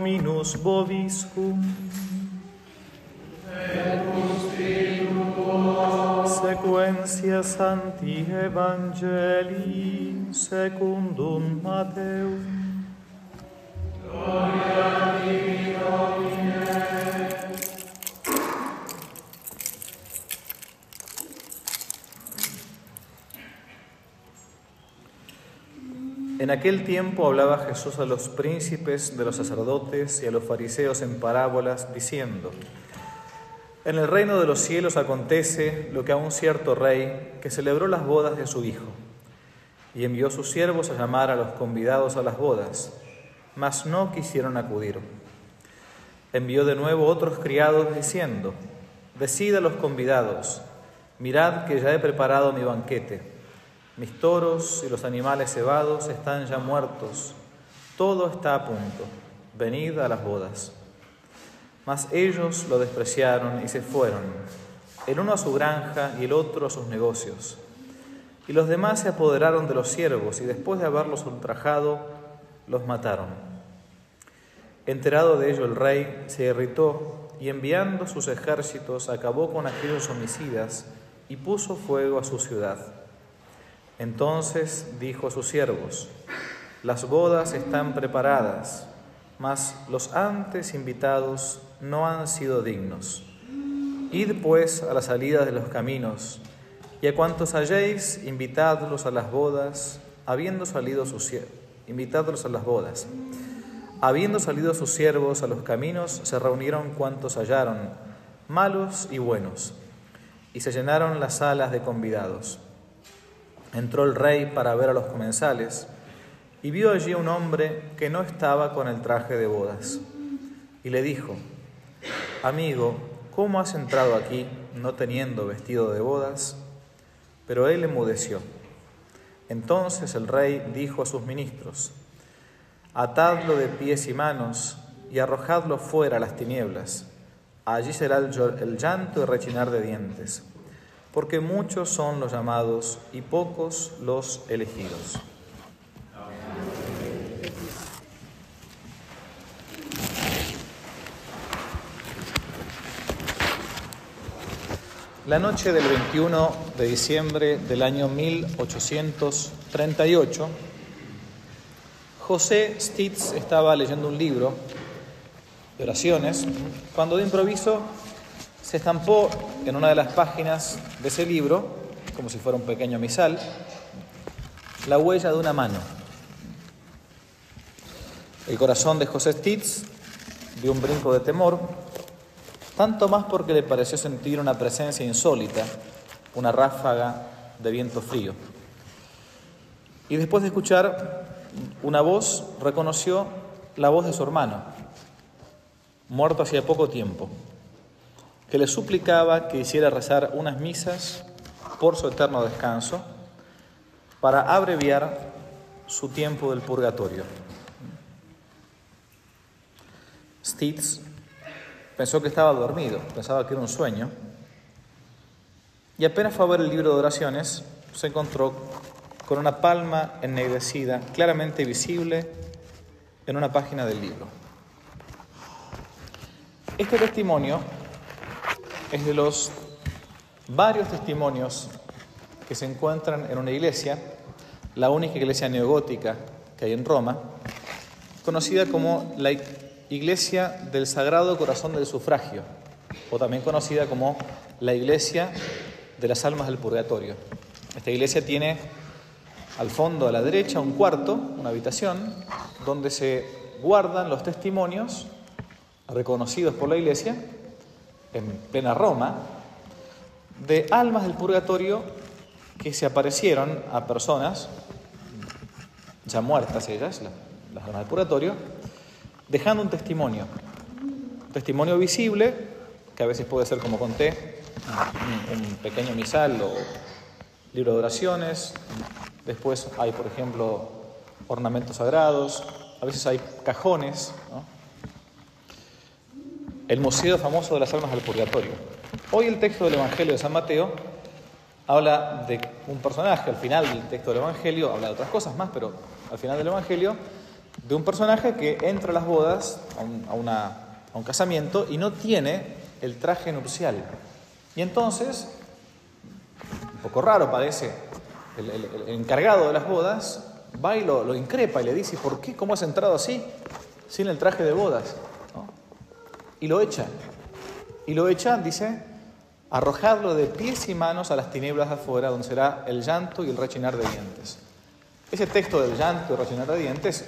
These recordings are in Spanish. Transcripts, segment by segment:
Dominus Boviscum. Sequencia Sancti Evangelii secundum Mateus. En aquel tiempo hablaba Jesús a los príncipes de los sacerdotes y a los fariseos en parábolas, diciendo, En el reino de los cielos acontece lo que a un cierto rey que celebró las bodas de su hijo, y envió sus siervos a llamar a los convidados a las bodas, mas no quisieron acudir. Envió de nuevo otros criados diciendo, Decid a los convidados, mirad que ya he preparado mi banquete mis toros y los animales cebados están ya muertos. Todo está a punto. Venid a las bodas. Mas ellos lo despreciaron y se fueron, el uno a su granja y el otro a sus negocios. Y los demás se apoderaron de los siervos y después de haberlos ultrajado, los mataron. Enterado de ello el rey se irritó y enviando sus ejércitos acabó con aquellos homicidas y puso fuego a su ciudad. Entonces dijo a sus siervos, las bodas están preparadas, mas los antes invitados no han sido dignos. Id pues a la salida de los caminos, y a cuantos halléis, invitadlos a las bodas, habiendo salido sus invitadlos a las bodas. Habiendo salido sus siervos a los caminos, se reunieron cuantos hallaron, malos y buenos, y se llenaron las salas de convidados. Entró el rey para ver a los comensales y vio allí un hombre que no estaba con el traje de bodas. Y le dijo, Amigo, ¿cómo has entrado aquí no teniendo vestido de bodas? Pero él emudeció. Entonces el rey dijo a sus ministros, Atadlo de pies y manos y arrojadlo fuera a las tinieblas. Allí será el llanto y rechinar de dientes porque muchos son los llamados y pocos los elegidos. La noche del 21 de diciembre del año 1838, José Stitz estaba leyendo un libro de oraciones cuando de improviso se estampó en una de las páginas de ese libro, como si fuera un pequeño misal, la huella de una mano. El corazón de José Stitz dio un brinco de temor, tanto más porque le pareció sentir una presencia insólita, una ráfaga de viento frío. Y después de escuchar una voz, reconoció la voz de su hermano, muerto hacía poco tiempo que le suplicaba que hiciera rezar unas misas por su eterno descanso para abreviar su tiempo del purgatorio. Stitz pensó que estaba dormido, pensaba que era un sueño, y apenas fue a ver el libro de oraciones, se encontró con una palma ennegrecida, claramente visible en una página del libro. Este testimonio es de los varios testimonios que se encuentran en una iglesia, la única iglesia neogótica que hay en Roma, conocida como la Iglesia del Sagrado Corazón del Sufragio, o también conocida como la Iglesia de las Almas del Purgatorio. Esta iglesia tiene al fondo a la derecha un cuarto, una habitación, donde se guardan los testimonios reconocidos por la iglesia en plena Roma, de almas del purgatorio que se aparecieron a personas, ya muertas ellas, las almas del purgatorio, dejando un testimonio. Un testimonio visible, que a veces puede ser, como conté, un, pequeño misal o libro de oraciones. Después hay, por ejemplo, ornamentos sagrados. A veces hay cajones. ¿no? El museo famoso de las almas del purgatorio. Hoy el texto del Evangelio de San Mateo habla de un personaje, al final del texto del Evangelio, habla de otras cosas más, pero al final del Evangelio, de un personaje que entra a las bodas, a un, casamiento, y no tiene el traje nupcial. Y entonces, un poco raro parece, el encargado de las bodas va y lo, lo increpa y le dice, ¿por qué? ¿Cómo has entrado así? Sin el traje de bodas. Y lo echa. Y lo echa, dice, arrojadlo de pies y manos a las tinieblas afuera, donde será el llanto y el rechinar de dientes. Ese texto del llanto y rechinar de dientes,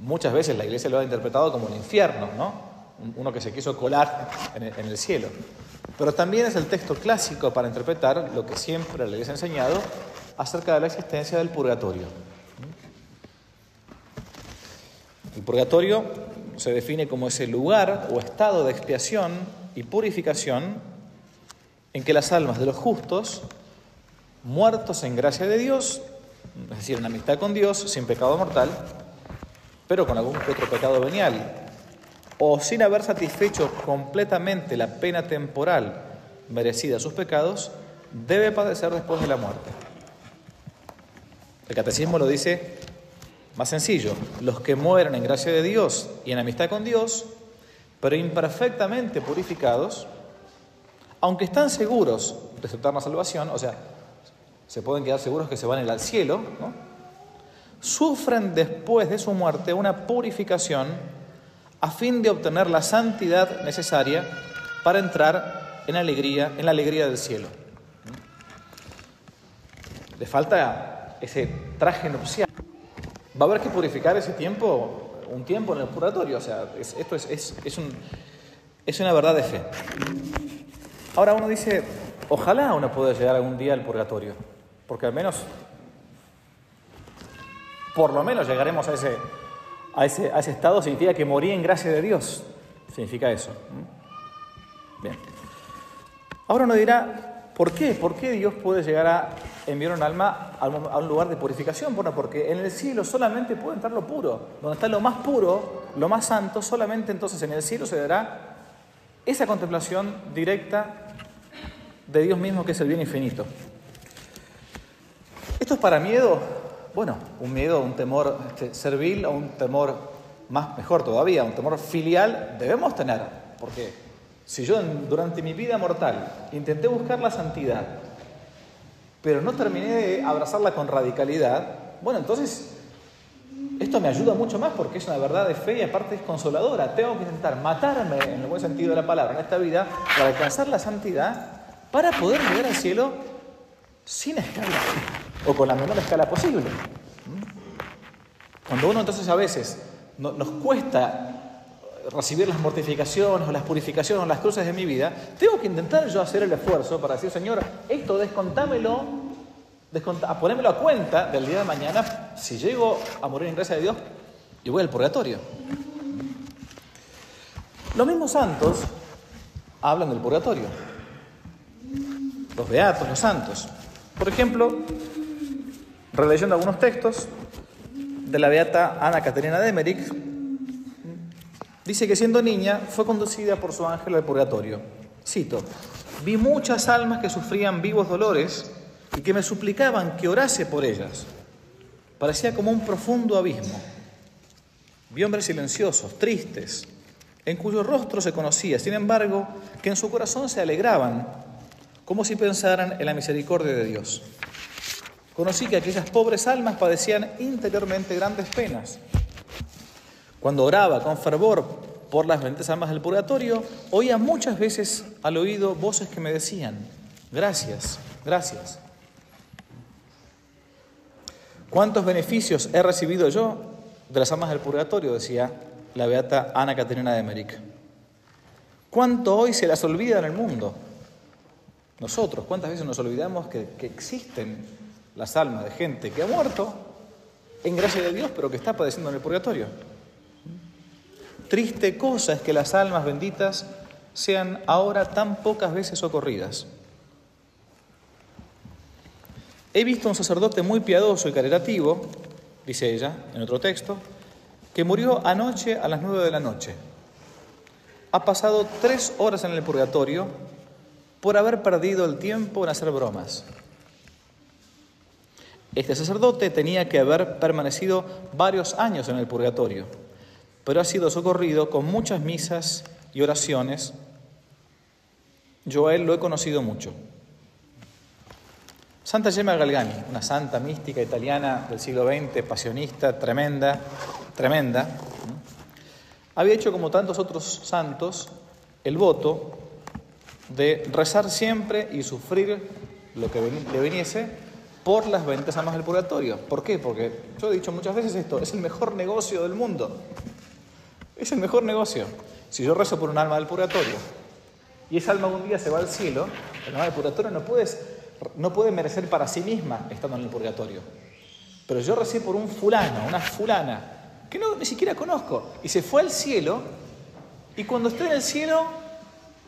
muchas veces la iglesia lo ha interpretado como el infierno, ¿no? Un- Uno que se quiso colar en el, en el cielo. Pero también es el texto clásico para interpretar lo que siempre la iglesia ha enseñado acerca de la existencia del purgatorio. El purgatorio se define como ese lugar o estado de expiación y purificación en que las almas de los justos, muertos en gracia de Dios, es decir, en amistad con Dios, sin pecado mortal, pero con algún otro pecado venial, o sin haber satisfecho completamente la pena temporal merecida a sus pecados, debe padecer después de la muerte. El catecismo lo dice más sencillo, los que mueren en gracia de Dios y en amistad con Dios, pero imperfectamente purificados, aunque están seguros de aceptar la salvación, o sea, se pueden quedar seguros que se van al cielo, sufren después de su muerte una purificación a fin de obtener la santidad necesaria para entrar en alegría, en la alegría del cielo. Le falta ese traje nupcial. Va a haber que purificar ese tiempo, un tiempo en el purgatorio. O sea, es- esto es, es- es un- es una verdad de fe. Ahora uno dice, ojalá uno pueda llegar algún día al purgatorio, porque al menos, por lo menos llegaremos a ese, a ese, a ese estado, significa que morí en gracia de Dios. Significa eso. Bien. Ahora uno dirá, ¿por qué? ¿Por qué Dios puede llegar a enviar un alma a un, lugar de purificación? Bueno, porque en el cielo solamente puede entrar lo puro. Donde está lo más puro, lo más santo, solamente entonces en el cielo se dará esa contemplación directa de Dios mismo que es el bien infinito. ¿Esto es para miedo? Bueno, un miedo, un temor este, servil o un temor más, mejor todavía, un temor filial debemos tener. Porque si yo durante mi vida mortal intenté buscar la santidad, pero no terminé de abrazarla con radicalidad, bueno, entonces esto me ayuda mucho más porque es una verdad de fe y aparte es consoladora. Tengo que intentar matarme, en el buen sentido de la palabra, en esta vida, para alcanzar la santidad, para poder llegar al cielo sin escala, o con la menor escala posible. ¿Mm? Cuando uno entonces a veces no- nos cuesta recibir las mortificaciones o las purificaciones o las cruces de mi vida, tengo que intentar yo hacer el esfuerzo para decir, Señor, esto descontámelo, a ponémelo a cuenta del día de mañana si llego a morir en gracia de Dios y voy al purgatorio. Los mismos santos hablan del purgatorio. Los beatos, los santos. Por ejemplo, releyendo algunos textos de la beata Ana Caterina de Emmerich, dice que siendo niña fue conducida por su ángel al purgatorio. Cito, vi muchas almas que sufrían vivos dolores y que me suplicaban que orase por ellas. Parecía como un profundo abismo. Vi hombres silenciosos, tristes, en cuyo rostro se conocía, sin embargo, que en su corazón se alegraban, como si pensaran en la misericordia de Dios. Conocí que aquellas pobres almas padecían interiormente grandes penas. Cuando oraba con fervor por las benditas almas del purgatorio, oía muchas veces al oído voces que me decían, gracias, gracias. ¿Cuántos beneficios he recibido yo de las almas del purgatorio? decía la beata Ana Caterina de Emmerich. ¿Cuánto hoy se las olvida en el mundo? Nosotros, ¿cuántas veces nos olvidamos que existen las almas de gente que ha muerto en gracia de Dios, pero que está padeciendo en el purgatorio? Triste cosa es que las almas benditas sean ahora tan pocas veces socorridas. He visto a un sacerdote muy piadoso y caritativo, dice ella en otro texto, que murió anoche a las nueve de la noche. Ha pasado tres horas en el purgatorio por haber perdido el tiempo en hacer bromas. Este sacerdote tenía que haber permanecido varios años en el purgatorio, pero ha sido socorrido con muchas misas y oraciones. Yo a él lo he conocido mucho. Santa Gemma Galgani, una santa mística italiana del siglo XX, pasionista, tremenda, tremenda, había hecho como tantos otros santos el voto de rezar siempre y sufrir lo que le viniese por las ventas almas del purgatorio. ¿Por qué? Porque yo he dicho muchas veces esto, es el mejor negocio del mundo. Es el mejor negocio. Si yo rezo por un alma del purgatorio y esa alma un día se va al cielo, el alma del purgatorio no, puedes, no puede merecer para sí misma estando en el purgatorio. Pero yo recé por un fulano, una fulana, que no, ni siquiera conozco, y se fue al cielo, y cuando está en el cielo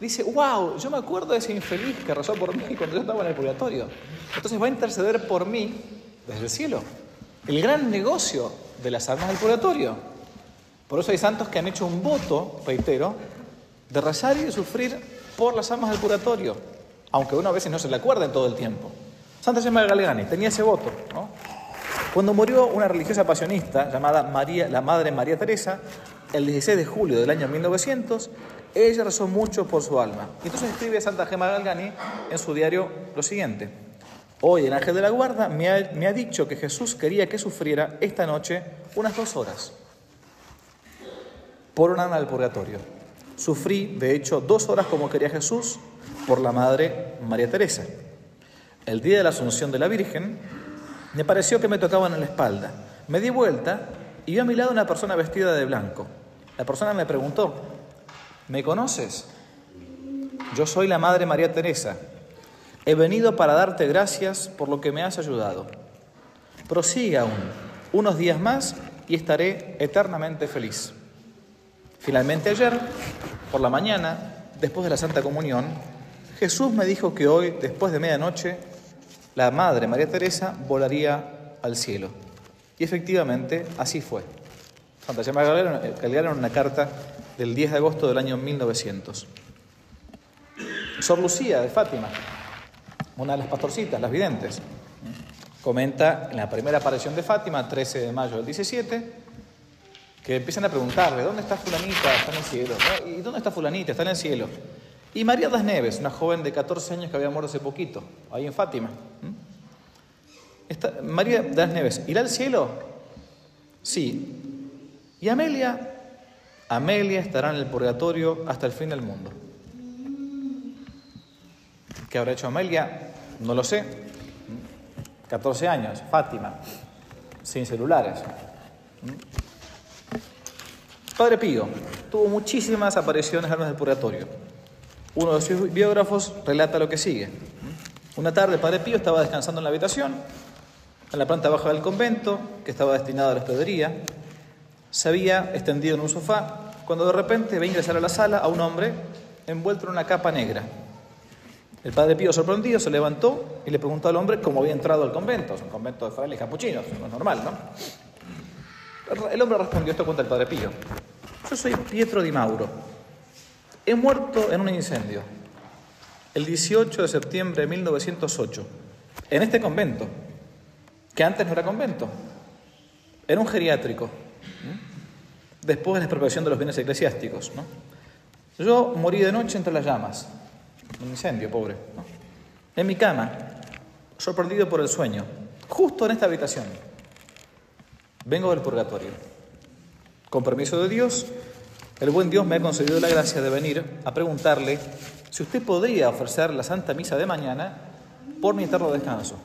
dice, wow, yo me acuerdo de ese infeliz que rezó por mí cuando yo estaba en el purgatorio. Entonces va a interceder por mí desde el cielo. El gran negocio de las almas del purgatorio. Por eso hay santos que han hecho un voto, reitero, de rezar y de sufrir por las almas del purgatorio, aunque uno a veces no se le acuerda en todo el tiempo. Santa Gemma Galgani tenía ese voto. Cuando murió una religiosa pasionista llamada María, la Madre María Teresa, el 16 de julio del año 1900, ella rezó mucho por su alma. Y entonces escribe Santa Gemma Galgani en su diario lo siguiente. Hoy el ángel de la guarda me ha, me ha dicho que Jesús quería que sufriera esta noche unas dos horas por un alma del purgatorio. Sufrí, de hecho, dos horas como quería Jesús por la Madre María Teresa. El día de la Asunción de la Virgen, me pareció que me tocaban en la espalda. Me di vuelta y vi a mi lado una persona vestida de blanco. La persona me preguntó, ¿Me conoces? Yo soy la Madre María Teresa. He venido para darte gracias por lo que me has ayudado. Prosigue aún unos días más y estaré eternamente feliz. Finalmente ayer, por la mañana, después de la Santa Comunión, Jesús me dijo que hoy, después de medianoche, la Madre María Teresa volaría al cielo. Y efectivamente así fue. Santa Gemma Galera en una carta del 10 de agosto del año 1900. Sor Lucía de Fátima, una de las pastorcitas, las videntes, comenta en la primera aparición de Fátima, 13 de mayo del 17, que empiezan a preguntarle, ¿dónde está fulanita? Está en el cielo. ¿Y dónde está fulanita? Está en el cielo. Y María das Neves, una joven de 14 años que había muerto hace poquito, ahí en Fátima. María das Neves, ¿irá al cielo? Sí. ¿Y Amelia? Amelia estará en el purgatorio hasta el fin del mundo. ¿Qué habrá hecho Amelia? No lo sé. 14 años, Fátima, sin celulares. Padre Pío tuvo muchísimas apariciones en del purgatorio. Uno de sus biógrafos relata lo que sigue. Una tarde, Padre Pío estaba descansando en la habitación, en la planta baja del convento, que estaba destinada a la hospedería. Se había extendido en un sofá cuando de repente ve ingresar a la sala a un hombre envuelto en una capa negra. El padre Pío, sorprendido, se levantó y le preguntó al hombre cómo había entrado al convento. Es un convento de frailes capuchinos, no es normal, ¿no? El hombre respondió esto contra el padre Pío. Yo soy Pietro Di Mauro. He muerto en un incendio el 18 de septiembre de 1908 en este convento, que antes no era convento, era un geriátrico después de la expropiación de los bienes eclesiásticos. ¿no? Yo morí de noche entre las llamas, un incendio, pobre, en mi cama, sorprendido por el sueño, justo en esta habitación. Vengo del purgatorio. Con permiso de Dios, el buen Dios me ha concedido la gracia de venir a preguntarle si usted podría ofrecer la Santa Misa de mañana por mi eterno descanso.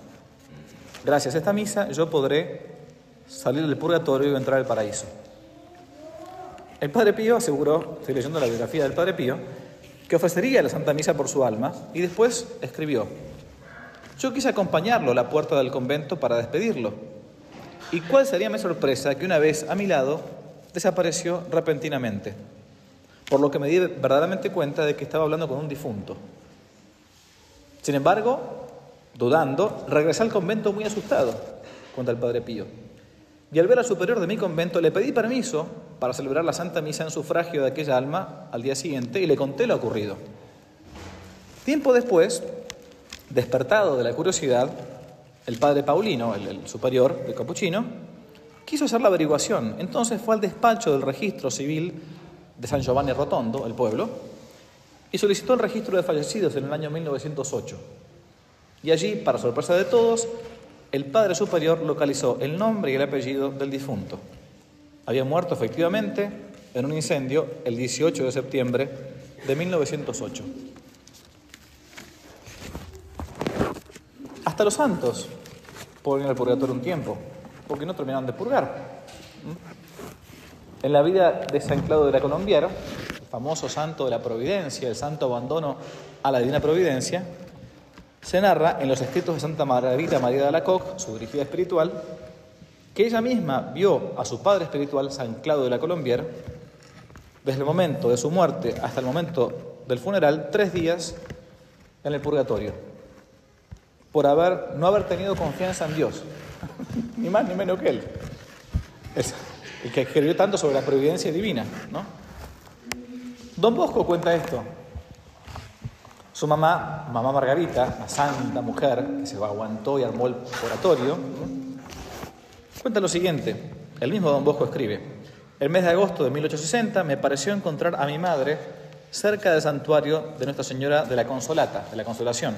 Gracias a esta misa yo podré salir del purgatorio y entrar al paraíso. El Padre Pío aseguró, estoy leyendo la biografía del Padre Pío, que ofrecería la Santa Misa por su alma y después escribió, yo quise acompañarlo a la puerta del convento para despedirlo. ¿Y cuál sería mi sorpresa que una vez a mi lado desapareció repentinamente? Por lo que me di verdaderamente cuenta de que estaba hablando con un difunto. Sin embargo, dudando, regresé al convento muy asustado contra el Padre Pío. Y al ver al superior de mi convento le pedí permiso para celebrar la Santa Misa en sufragio de aquella alma al día siguiente y le conté lo ocurrido. Tiempo después, despertado de la curiosidad, el padre Paulino, el, superior de Capuchino, quiso hacer la averiguación. Entonces fue al despacho del registro civil de San Giovanni Rotondo, el pueblo, y solicitó el registro de fallecidos en el año 1908. Y allí, para sorpresa de todos, el padre superior localizó el nombre y el apellido del difunto. Había muerto efectivamente en un incendio el 18 de septiembre de 1908. Los santos pueden ir al purgatorio un tiempo, porque no terminaron de purgar. ¿Mm? En la vida de San Claudio de la Colombiera, el famoso santo de la providencia, el santo abandono a la divina providencia, se narra en los escritos de Santa Margarita María de Alacoque, su dirigida espiritual, que ella misma vio a su padre espiritual, San Claudio de la Colombiera, desde el momento de su muerte hasta el momento del funeral, tres días en el purgatorio, por haber, no haber tenido confianza en Dios, ni más ni menos que él, el que escribió tanto sobre la providencia divina. ¿no? Don Bosco cuenta esto. Su mamá, mamá Margarita, la santa mujer que se aguantó y armó el oratorio, cuenta lo siguiente. El mismo Don Bosco escribe, el mes de agosto de 1860 me pareció encontrar a mi madre cerca del santuario de Nuestra Señora de la Consolata, de la Consolación.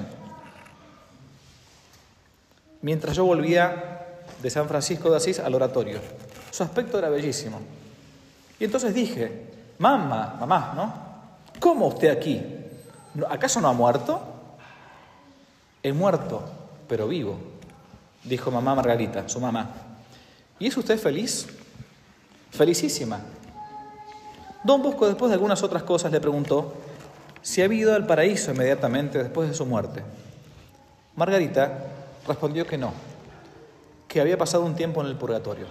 Mientras yo volvía de San Francisco de Asís al oratorio. Su aspecto era bellísimo. Y entonces dije, mamá, mamá, ¿no? ¿Cómo usted aquí? ¿Acaso no ha muerto? He muerto, pero vivo, dijo mamá Margarita, su mamá. ¿Y es usted feliz? Felicísima. Don Bosco, después de algunas otras cosas, le preguntó si había ido al paraíso inmediatamente después de su muerte. Margarita respondió que no, que había pasado un tiempo en el purgatorio.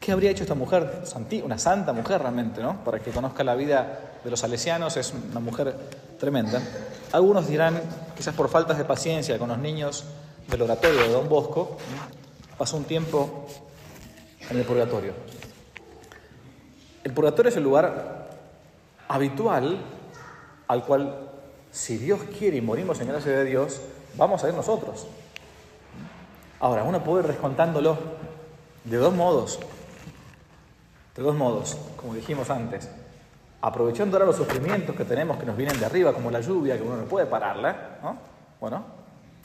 ¿Qué habría hecho esta mujer? Una santa mujer realmente, ¿no? Para que conozca la vida de los salesianos, es una mujer tremenda. Algunos dirán, quizás por faltas de paciencia con los niños del oratorio de Don Bosco, pasó un tiempo en el purgatorio. El purgatorio es el lugar habitual al cual, si Dios quiere y morimos en gracia de Dios, vamos a ir nosotros. Ahora, uno puede ir descontándolo de dos modos. De dos modos, como dijimos antes, aprovechando ahora los sufrimientos que tenemos que nos vienen de arriba, como la lluvia, que uno no puede pararla, ¿no? Bueno,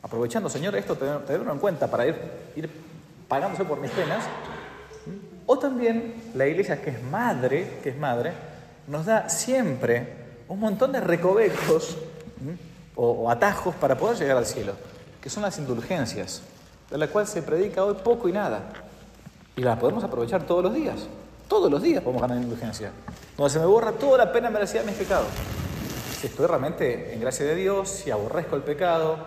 aprovechando, Señor, esto tenerlo en cuenta para ir, ir pagándose por mis penas. O también la iglesia, que es madre, que es madre, nos da siempre un montón de recovecos o, atajos para poder llegar al cielo, que son las indulgencias, de la cual se predica hoy poco y nada. Y las podemos aprovechar todos los días. Todos los días podemos ganar indulgencia. Donde se me borra toda la pena merecida de mis pecados. Si estoy realmente en gracia de Dios, si aborrezco el pecado,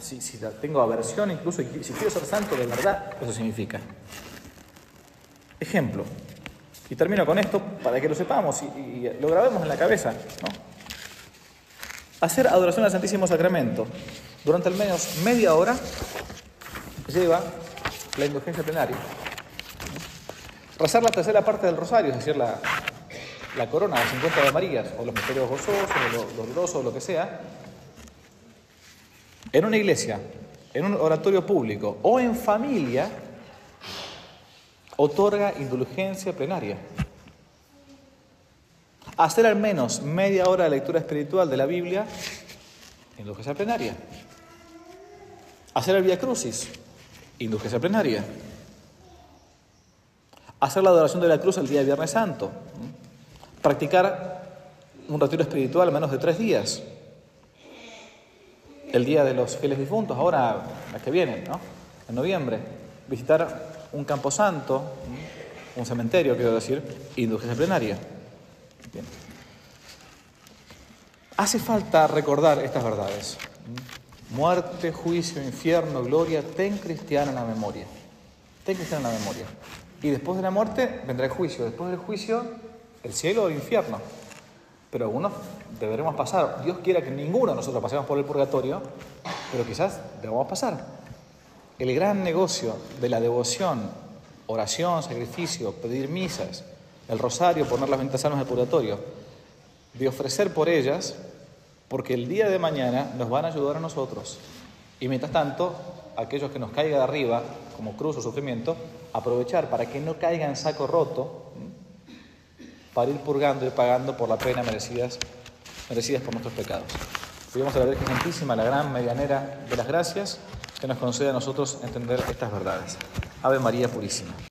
si, tengo aversión incluso, y si quiero ser santo de verdad, eso significa. Ejemplo. Y termino con esto para que lo sepamos y, lo grabemos en la cabeza. Hacer adoración al Santísimo Sacramento durante al menos media hora lleva la indulgencia plenaria. Rezar la tercera parte del rosario, es decir, la, corona, las 50 de Marías, o los misterios gozosos, o los dolorosos, o lo que sea, en una iglesia, en un oratorio público o en familia, otorga indulgencia plenaria. Hacer al menos media hora de lectura espiritual de la Biblia, indulgencia plenaria. Hacer el Via Crucis, indulgencia plenaria hacer la adoración de la cruz el día de Viernes Santo, practicar un retiro espiritual al menos de tres días, el día de los fieles difuntos, ahora la que viene, ¿no? en noviembre, visitar un campo santo, un cementerio, quiero decir, indulgencia plenaria. Hace falta recordar estas verdades. Muerte, juicio, infierno, gloria, ten cristiana en la memoria. Ten cristiana en la memoria. Y después de la muerte vendrá el juicio. Después del juicio, el cielo o el infierno. Pero algunos deberemos pasar. Dios quiera que ninguno de nosotros pasemos por el purgatorio, pero quizás debamos pasar. El gran negocio de la devoción, oración, sacrificio, pedir misas, el rosario, poner las ventanas del purgatorio, de ofrecer por ellas, porque el día de mañana nos van a ayudar a nosotros. Y mientras tanto, aquellos que nos caiga de arriba, como cruz o sufrimiento, aprovechar para que no caiga en saco roto, para ir purgando y pagando por la pena merecidas, merecidas por nuestros pecados. Pedimos a la Virgen Santísima, la gran medianera de las gracias, que nos conceda a nosotros entender estas verdades. Ave María Purísima.